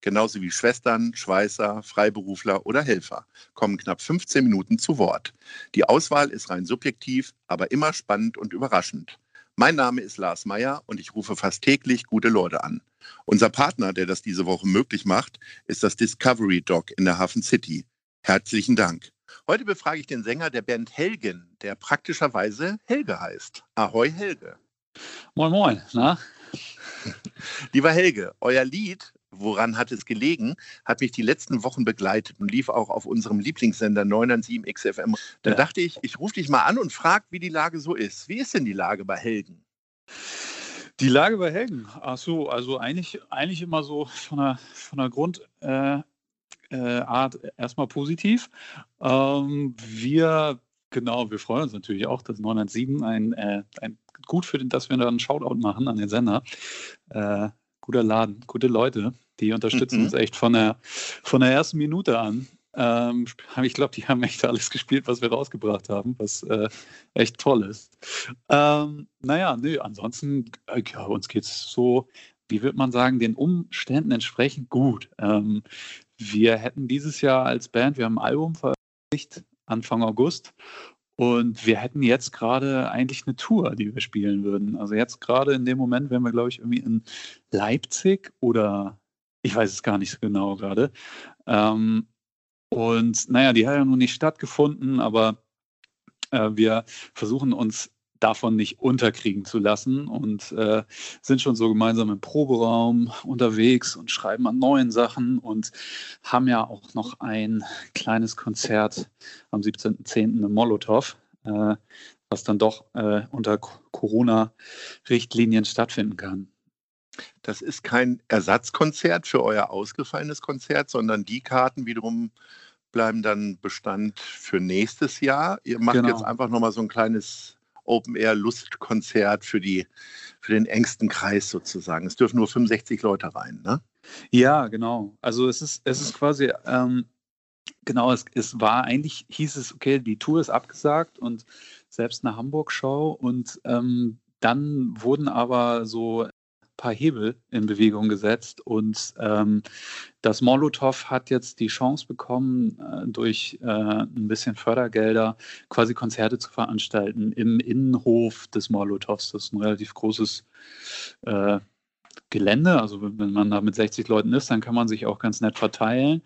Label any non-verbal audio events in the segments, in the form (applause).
genauso wie Schwestern, Schweißer, Freiberufler oder Helfer, kommen knapp 15 Minuten zu Wort. Die Auswahl ist rein subjektiv, aber immer spannend und überraschend. Mein Name ist Lars Meyer und ich rufe fast täglich gute Leute an. Unser Partner, der das diese Woche möglich macht, ist das Discovery Dog in der Hafen City. Herzlichen Dank. Heute befrage ich den Sänger der Band Helgen, der praktischerweise Helge heißt. Ahoi Helge. Moin, moin. Na? (laughs) Lieber Helge, euer Lied, woran hat es gelegen, hat mich die letzten Wochen begleitet und lief auch auf unserem Lieblingssender 997 XFM. Da ja. dachte ich, ich rufe dich mal an und frage, wie die Lage so ist. Wie ist denn die Lage bei Helgen? Die Lage bei Helgen, ach so, also eigentlich, eigentlich immer so von der, von der Grund, äh, äh, erstmal positiv. Ähm, wir, genau, wir freuen uns natürlich auch, dass 907 ein, äh, ein gut für den, dass wir da einen Shoutout machen an den Sender. Äh, guter Laden, gute Leute, die unterstützen mhm. uns echt von der, von der ersten Minute an. Ähm, ich glaube, die haben echt alles gespielt, was wir rausgebracht haben, was äh, echt toll ist. Ähm, naja, nö, ansonsten, äh, ja, uns geht es so, wie würde man sagen, den Umständen entsprechend gut. Ähm, wir hätten dieses Jahr als Band, wir haben ein Album veröffentlicht, Anfang August. Und wir hätten jetzt gerade eigentlich eine Tour, die wir spielen würden. Also jetzt gerade in dem Moment wären wir, glaube ich, irgendwie in Leipzig oder ich weiß es gar nicht so genau gerade. Ähm, und naja, die hat ja nun nicht stattgefunden, aber äh, wir versuchen uns davon nicht unterkriegen zu lassen und äh, sind schon so gemeinsam im Proberaum unterwegs und schreiben an neuen Sachen und haben ja auch noch ein kleines Konzert am 17.10. im Molotow, äh, was dann doch äh, unter Corona-Richtlinien stattfinden kann. Das ist kein Ersatzkonzert für euer ausgefallenes Konzert, sondern die Karten wiederum bleiben dann Bestand für nächstes Jahr. Ihr macht genau. jetzt einfach nochmal so ein kleines Open-Air-Lustkonzert für, für den engsten Kreis sozusagen. Es dürfen nur 65 Leute rein, ne? Ja, genau. Also es ist, es ist quasi, ähm, genau, es, es war eigentlich, hieß es, okay, die Tour ist abgesagt und selbst eine Hamburg-Show und ähm, dann wurden aber so paar Hebel in Bewegung gesetzt und ähm, das Molotow hat jetzt die Chance bekommen, äh, durch äh, ein bisschen Fördergelder quasi Konzerte zu veranstalten im Innenhof des Molotows. Das ist ein relativ großes äh, Gelände. Also wenn man da mit 60 Leuten ist, dann kann man sich auch ganz nett verteilen.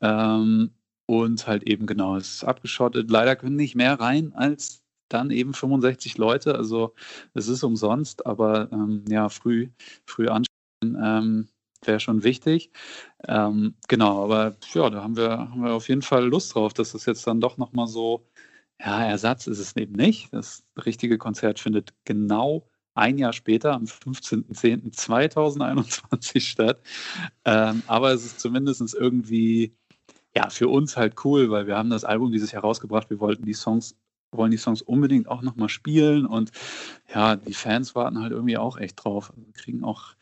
Ähm, und halt eben genau, es ist abgeschottet. Leider können nicht mehr rein als dann eben 65 Leute. Also es ist umsonst, aber ähm, ja, früh, früh anschauen ähm, wäre schon wichtig. Ähm, genau, aber ja, da haben wir, haben wir auf jeden Fall Lust drauf, dass das jetzt dann doch nochmal so, ja, Ersatz ist es eben nicht. Das richtige Konzert findet genau ein Jahr später, am 15.10.2021 (laughs) statt. Ähm, aber es ist zumindest irgendwie ja, für uns halt cool, weil wir haben das Album dieses Jahr rausgebracht. Wir wollten die Songs wollen die Songs unbedingt auch nochmal spielen und ja, die Fans warten halt irgendwie auch echt drauf. Also kriegen auch,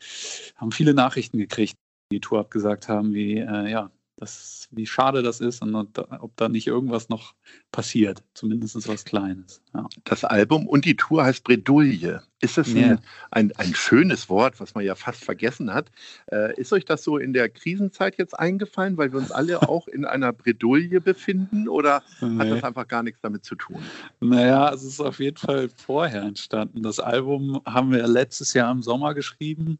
haben viele Nachrichten gekriegt, die Tour abgesagt haben, wie, äh, ja, das, wie schade das ist und ob da nicht irgendwas noch passiert, zumindest was Kleines. Ja. Das Album und die Tour heißt Bredouille. Ist das yeah. ein, ein, schönes Wort, was man ja fast vergessen hat? Äh, ist euch das so in der Krisenzeit jetzt eingefallen, weil wir uns alle (laughs) auch in einer Bredouille befinden oder nee. hat das einfach gar nichts damit zu tun? Naja, es ist auf jeden Fall vorher entstanden. Das Album haben wir letztes Jahr im Sommer geschrieben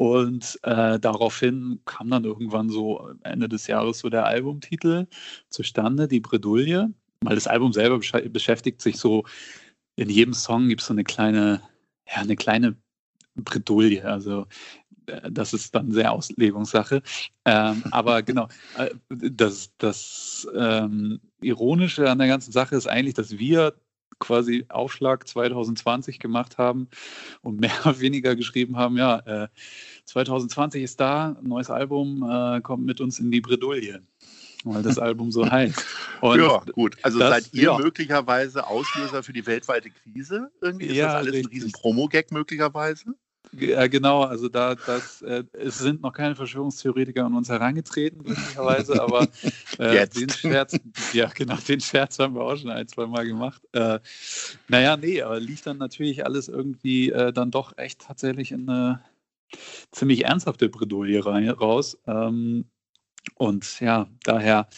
und äh, daraufhin kam dann irgendwann so Ende des Jahres so der Albumtitel zustande, die Bredouille. Weil das Album selber besch beschäftigt sich so, in jedem Song gibt es so eine kleine, ja, eine kleine Bredouille. Also äh, das ist dann sehr Auslegungssache. Ähm, (laughs) aber genau, äh, das, das ähm, Ironische an der ganzen Sache ist eigentlich, dass wir quasi Aufschlag 2020 gemacht haben und mehr (laughs) oder weniger geschrieben haben, ja, äh, 2020 ist da, neues Album, äh, kommt mit uns in die Bredouille. weil das Album so heißt. Und ja, gut. Also das, seid ihr ja. möglicherweise Auslöser für die weltweite Krise? Irgendwie ist ja, das alles richtig. ein riesen Promo-Gag möglicherweise? Ja, genau, also da das, äh, es sind noch keine Verschwörungstheoretiker an uns herangetreten, glücklicherweise, (laughs) aber äh, den Scherz, ja genau, den Scherz haben wir auch schon ein, zwei Mal gemacht. Äh, naja, nee, aber lief dann natürlich alles irgendwie äh, dann doch echt tatsächlich in eine ziemlich ernsthafte Bredouille raus. Ähm, und ja, daher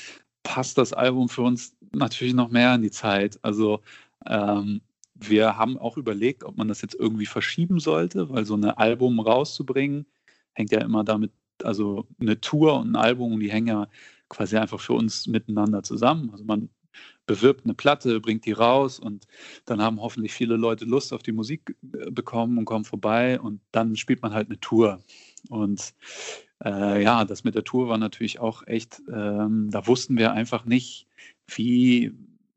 passt das Album für uns natürlich noch mehr in die Zeit. Also ähm, wir haben auch überlegt, ob man das jetzt irgendwie verschieben sollte, weil so ein Album rauszubringen, hängt ja immer damit, also eine Tour und ein Album, die hängen ja quasi einfach für uns miteinander zusammen. Also man bewirbt eine Platte, bringt die raus und dann haben hoffentlich viele Leute Lust auf die Musik äh, bekommen und kommen vorbei und dann spielt man halt eine Tour. Und äh, ja, das mit der Tour war natürlich auch echt, ähm, da wussten wir einfach nicht, wie,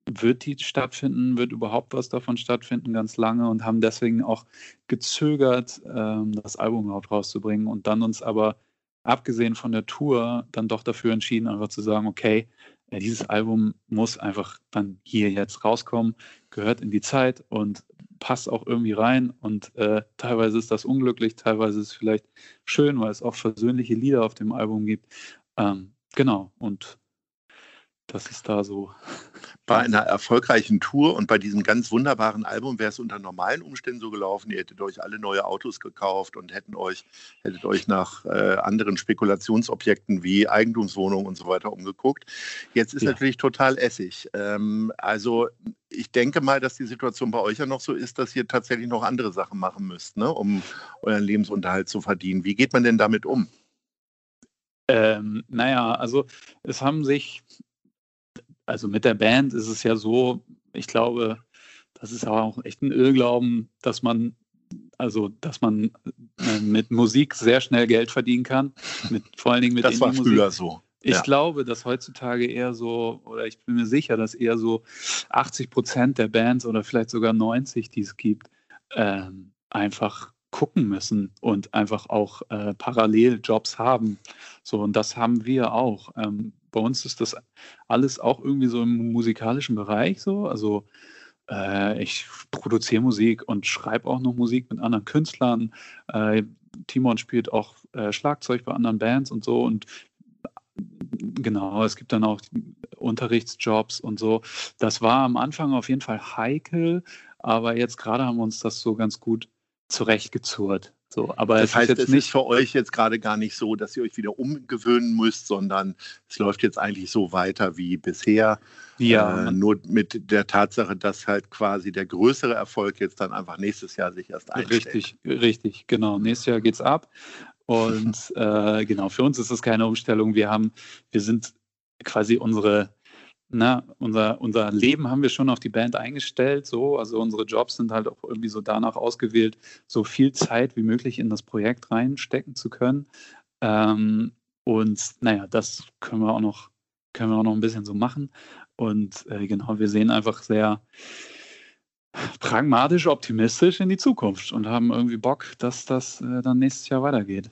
wird die stattfinden, wird überhaupt was davon stattfinden, ganz lange und haben deswegen auch gezögert, ähm, das Album überhaupt rauszubringen und dann uns aber, abgesehen von der Tour, dann doch dafür entschieden, einfach zu sagen, okay, ja, dieses Album muss einfach dann hier jetzt rauskommen, gehört in die Zeit und passt auch irgendwie rein und äh, teilweise ist das unglücklich, teilweise ist es vielleicht schön, weil es auch versöhnliche Lieder auf dem Album gibt. Ähm, genau, und das ist da so. Bei einer erfolgreichen Tour und bei diesem ganz wunderbaren Album wäre es unter normalen Umständen so gelaufen, ihr hättet euch alle neue Autos gekauft und hätten euch, hättet euch nach äh, anderen Spekulationsobjekten wie Eigentumswohnungen und so weiter umgeguckt. Jetzt ist ja. natürlich total Essig. Ähm, also ich denke mal, dass die Situation bei euch ja noch so ist, dass ihr tatsächlich noch andere Sachen machen müsst, ne, um euren Lebensunterhalt zu verdienen. Wie geht man denn damit um? Ähm, naja, also es haben sich also mit der Band ist es ja so, ich glaube, das ist aber auch echt ein Irrglauben, dass man, also dass man äh, mit Musik sehr schnell Geld verdienen kann. Mit, vor allen Dingen mit Das war früher so. Ich ja. glaube, dass heutzutage eher so, oder ich bin mir sicher, dass eher so 80 Prozent der Bands oder vielleicht sogar 90, die es gibt, ähm, einfach gucken müssen und einfach auch äh, parallel Jobs haben. So, und das haben wir auch. Ähm, bei uns ist das alles auch irgendwie so im musikalischen Bereich so. Also äh, ich produziere Musik und schreibe auch noch Musik mit anderen Künstlern. Äh, Timon spielt auch äh, Schlagzeug bei anderen Bands und so. Und genau, es gibt dann auch Unterrichtsjobs und so. Das war am Anfang auf jeden Fall heikel, aber jetzt gerade haben wir uns das so ganz gut zurechtgezurrt. So, aber das heißt, ist es ist für euch jetzt gerade gar nicht so, dass ihr euch wieder umgewöhnen müsst, sondern es läuft jetzt eigentlich so weiter wie bisher. Ja. Äh, nur mit der Tatsache, dass halt quasi der größere Erfolg jetzt dann einfach nächstes Jahr sich erst einstellt. Richtig, richtig, genau. Nächstes Jahr geht's ab. Und (laughs) äh, genau, für uns ist das keine Umstellung. Wir haben, wir sind quasi unsere na, unser, unser Leben haben wir schon auf die Band eingestellt, so, also unsere Jobs sind halt auch irgendwie so danach ausgewählt, so viel Zeit wie möglich in das Projekt reinstecken zu können. Ähm, und naja, das können wir auch noch, können wir auch noch ein bisschen so machen. Und äh, genau, wir sehen einfach sehr pragmatisch, optimistisch in die Zukunft und haben irgendwie Bock, dass das äh, dann nächstes Jahr weitergeht.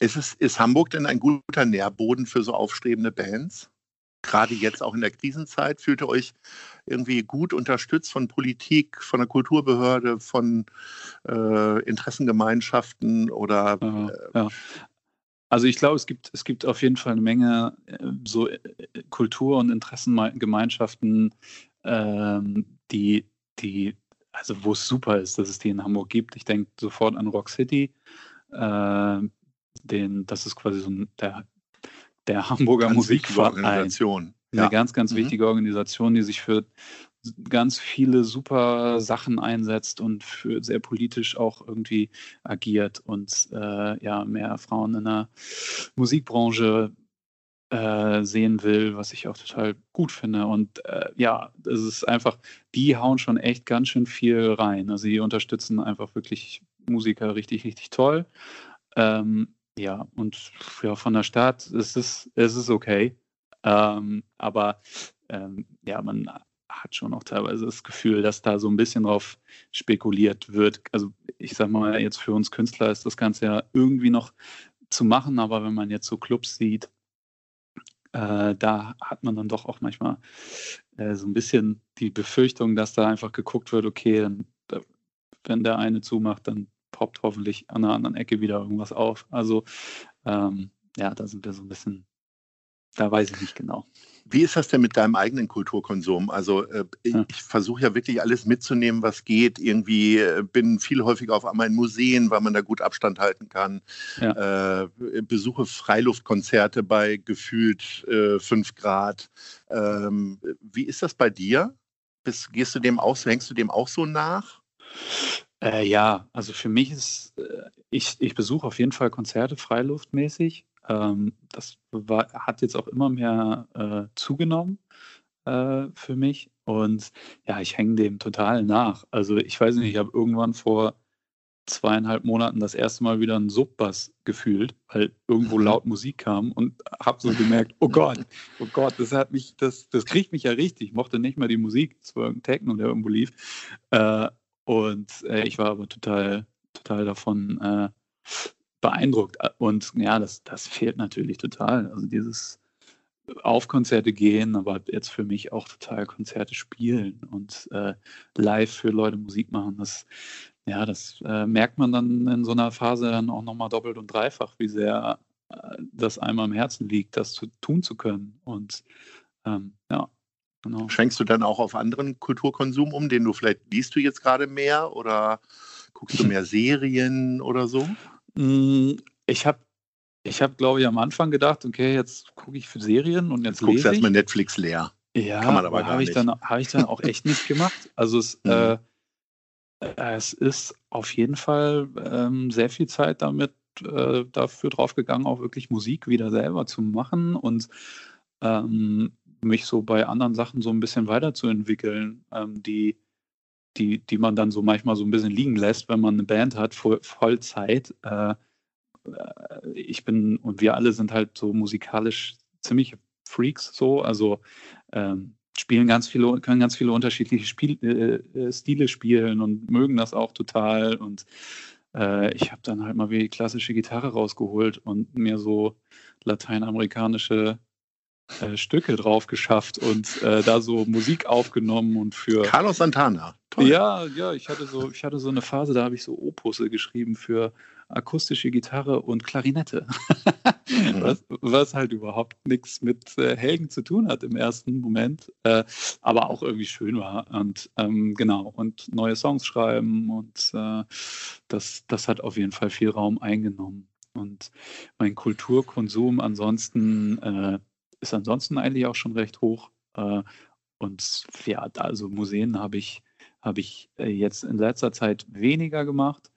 Ist, es, ist Hamburg denn ein guter Nährboden für so aufstrebende Bands? Gerade jetzt auch in der Krisenzeit? Fühlt ihr euch irgendwie gut unterstützt von Politik, von der Kulturbehörde, von äh, Interessengemeinschaften oder? Äh, ja. Also ich glaube, es gibt, es gibt auf jeden Fall eine Menge äh, so äh, Kultur- und Interessengemeinschaften, ähm, die, die, also wo es super ist, dass es die in Hamburg gibt. Ich denke sofort an Rock City. Äh, den, das ist quasi so ein, der der Hamburger ganz Musikverein. Organisation. Eine ja. ganz, ganz mhm. wichtige Organisation, die sich für ganz viele super Sachen einsetzt und für sehr politisch auch irgendwie agiert und äh, ja mehr Frauen in der Musikbranche äh, sehen will, was ich auch total gut finde. Und äh, ja, es ist einfach, die hauen schon echt ganz schön viel rein. Also die unterstützen einfach wirklich Musiker richtig, richtig toll. Ähm, ja, und ja, von der Stadt ist es, ist es okay. Ähm, aber ähm, ja, man hat schon auch teilweise das Gefühl, dass da so ein bisschen drauf spekuliert wird. Also ich sag mal, jetzt für uns Künstler ist das Ganze ja irgendwie noch zu machen, aber wenn man jetzt so Clubs sieht, äh, da hat man dann doch auch manchmal äh, so ein bisschen die Befürchtung, dass da einfach geguckt wird, okay, dann, wenn der eine zumacht, dann poppt hoffentlich an einer anderen Ecke wieder irgendwas auf. Also ähm, ja, da sind wir so ein bisschen da weiß ich nicht genau. Wie ist das denn mit deinem eigenen Kulturkonsum? Also äh, ja. ich versuche ja wirklich alles mitzunehmen, was geht. Irgendwie äh, bin viel häufiger auf einmal in Museen, weil man da gut Abstand halten kann. Ja. Äh, besuche Freiluftkonzerte bei gefühlt 5 äh, Grad. Ähm, wie ist das bei dir? Bist, gehst du dem auch, hängst du dem auch so nach? Äh, ja, also für mich ist, äh, ich, ich besuche auf jeden Fall Konzerte freiluftmäßig. Ähm, das war, hat jetzt auch immer mehr äh, zugenommen äh, für mich. Und ja, ich hänge dem total nach. Also ich weiß nicht, ich habe irgendwann vor zweieinhalb Monaten das erste Mal wieder einen Subbass gefühlt, weil irgendwo laut Musik kam und habe so gemerkt, oh Gott, oh Gott, das hat mich, das, das kriegt mich ja richtig. Ich mochte nicht mal die Musik, es war irgendein Techno, der irgendwo lief. Äh, und äh, ich war aber total, total davon äh, beeindruckt. Und ja, das, das fehlt natürlich total. Also dieses auf Konzerte gehen, aber jetzt für mich auch total Konzerte spielen und äh, live für Leute Musik machen. Das, ja, das äh, merkt man dann in so einer Phase dann auch nochmal doppelt und dreifach, wie sehr äh, das einmal am Herzen liegt, das zu tun zu können. Und ähm, ja, genau. Schenkst du dann auch auf anderen Kulturkonsum um, den du vielleicht liest du jetzt gerade mehr oder guckst du (laughs) mehr Serien oder so? Ich habe, ich hab, glaube ich, am Anfang gedacht, okay, jetzt gucke ich für Serien und jetzt, jetzt guckst du erstmal Netflix leer. Ja, Kann man aber, aber habe ich, dann, hab ich dann auch echt nicht gemacht. Also es, (laughs) mhm. äh, es ist auf jeden Fall ähm, sehr viel Zeit damit äh, dafür draufgegangen, auch wirklich Musik wieder selber zu machen und ähm, mich so bei anderen Sachen so ein bisschen weiterzuentwickeln, ähm, die die, die man dann so manchmal so ein bisschen liegen lässt, wenn man eine Band hat, voll, Vollzeit. Äh, äh, ich bin und wir alle sind halt so musikalisch ziemlich Freaks so, also ähm, spielen ganz viele, können ganz viele unterschiedliche Spiel, äh, äh Stile spielen und mögen das auch total und äh, ich habe dann halt mal wie klassische Gitarre rausgeholt und mir so lateinamerikanische äh, Stücke drauf geschafft und äh, da so Musik aufgenommen und für Carlos Santana. Toll. Ja, ja, ich hatte so, ich hatte so eine Phase, da habe ich so Opusse geschrieben für akustische Gitarre und Klarinette. mhm. was, was, halt überhaupt nichts mit äh, Helgen zu tun hat im ersten Moment, äh, aber auch irgendwie schön war. Und ähm, genau, und neue Songs schreiben und äh, das, das hat auf jeden Fall viel Raum eingenommen. Und mein Kulturkonsum ansonsten äh, ist ansonsten eigentlich auch schon recht hoch. Äh, und ja, also Museen habe ich, habe ich äh, jetzt in letzter Zeit weniger gemacht.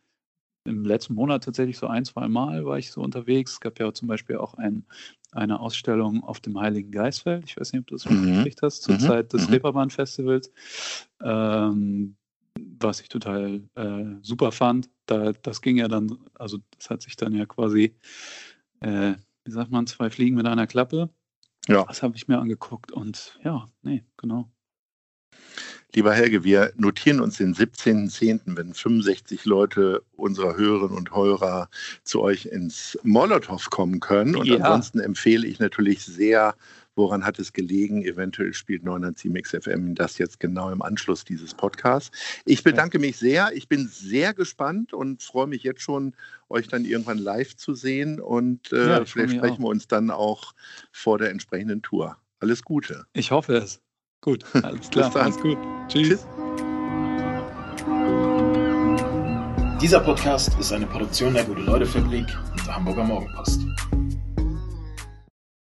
Im letzten Monat tatsächlich so ein, zwei Mal war ich so unterwegs. Es gab ja zum Beispiel auch ein, eine Ausstellung auf dem Heiligen Geistfeld. Ich weiß nicht, ob du das mhm. mitgekriegt hast, zur mhm. Zeit des mhm. Reeperbahn-Festivals. Ähm, was ich total äh, super fand. Da, das ging ja dann, also das hat sich dann ja quasi, äh, wie sagt man, zwei Fliegen mit einer Klappe. Ja. Das habe ich mir angeguckt und ja, nee, genau. Lieber Helge, wir notieren uns den 17.10., wenn 65 Leute unserer Hörerinnen und Hörer zu euch ins Molotow kommen können. Und ja. ansonsten empfehle ich natürlich sehr Woran hat es gelegen? Eventuell spielt 907 XFM das jetzt genau im Anschluss dieses Podcasts. Ich bedanke mich sehr. Ich bin sehr gespannt und freue mich jetzt schon, euch dann irgendwann live zu sehen. Und äh, ja, vielleicht sprechen wir uns dann auch vor der entsprechenden Tour. Alles Gute. Ich hoffe es. Gut, (laughs) alles klar. Alles gut. Tschüss. Tschüss. Dieser Podcast ist eine Produktion der Gute-Leute-Fabrik und der Hamburger Morgenpost.